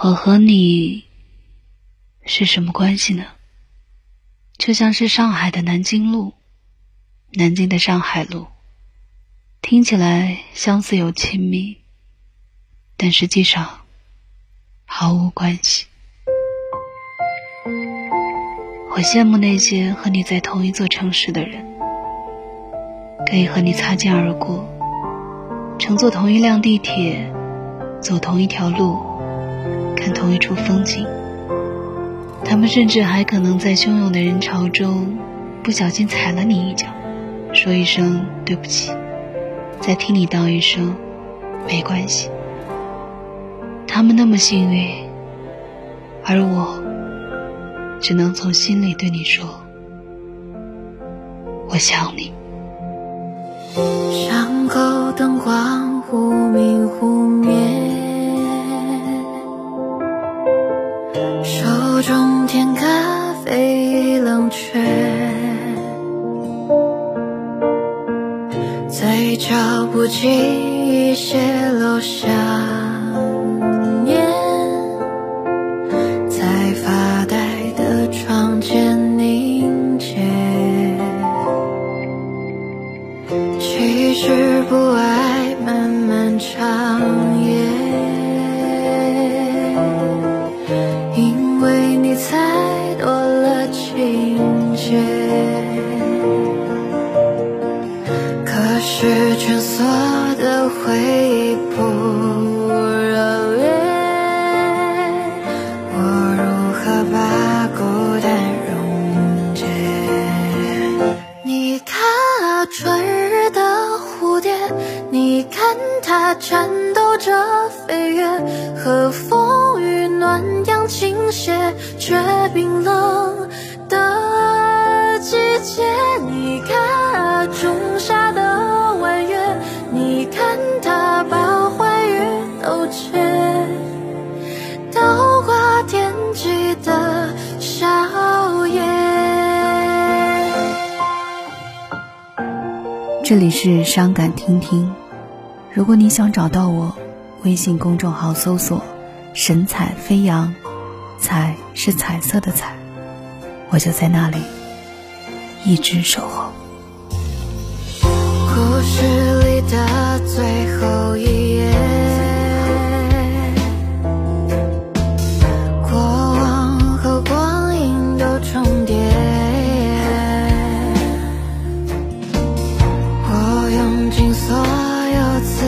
我和你是什么关系呢？就像是上海的南京路，南京的上海路，听起来相似又亲密，但实际上毫无关系。我羡慕那些和你在同一座城市的人，可以和你擦肩而过，乘坐同一辆地铁，走同一条路，看同一处风景。他们甚至还可能在汹涌的人潮中，不小心踩了你一脚，说一声对不起，再听你道一声没关系。他们那么幸运，而我。只能从心里对你说，我想你。巷口灯光忽明忽灭，手中甜咖啡已冷却，嘴角不经意泄露下。颤抖着飞跃，和风雨暖阳倾斜，却冰冷的季节。你看啊仲夏的弯月，你看它把欢愉都切，倒挂天际的笑靥。这里是伤感听听。如果你想找到我，微信公众号搜索“神采飞扬”，彩是彩色的彩，我就在那里，一直守候。故事里的最后一页，过往和光阴都重叠，我用尽所有。outside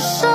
show.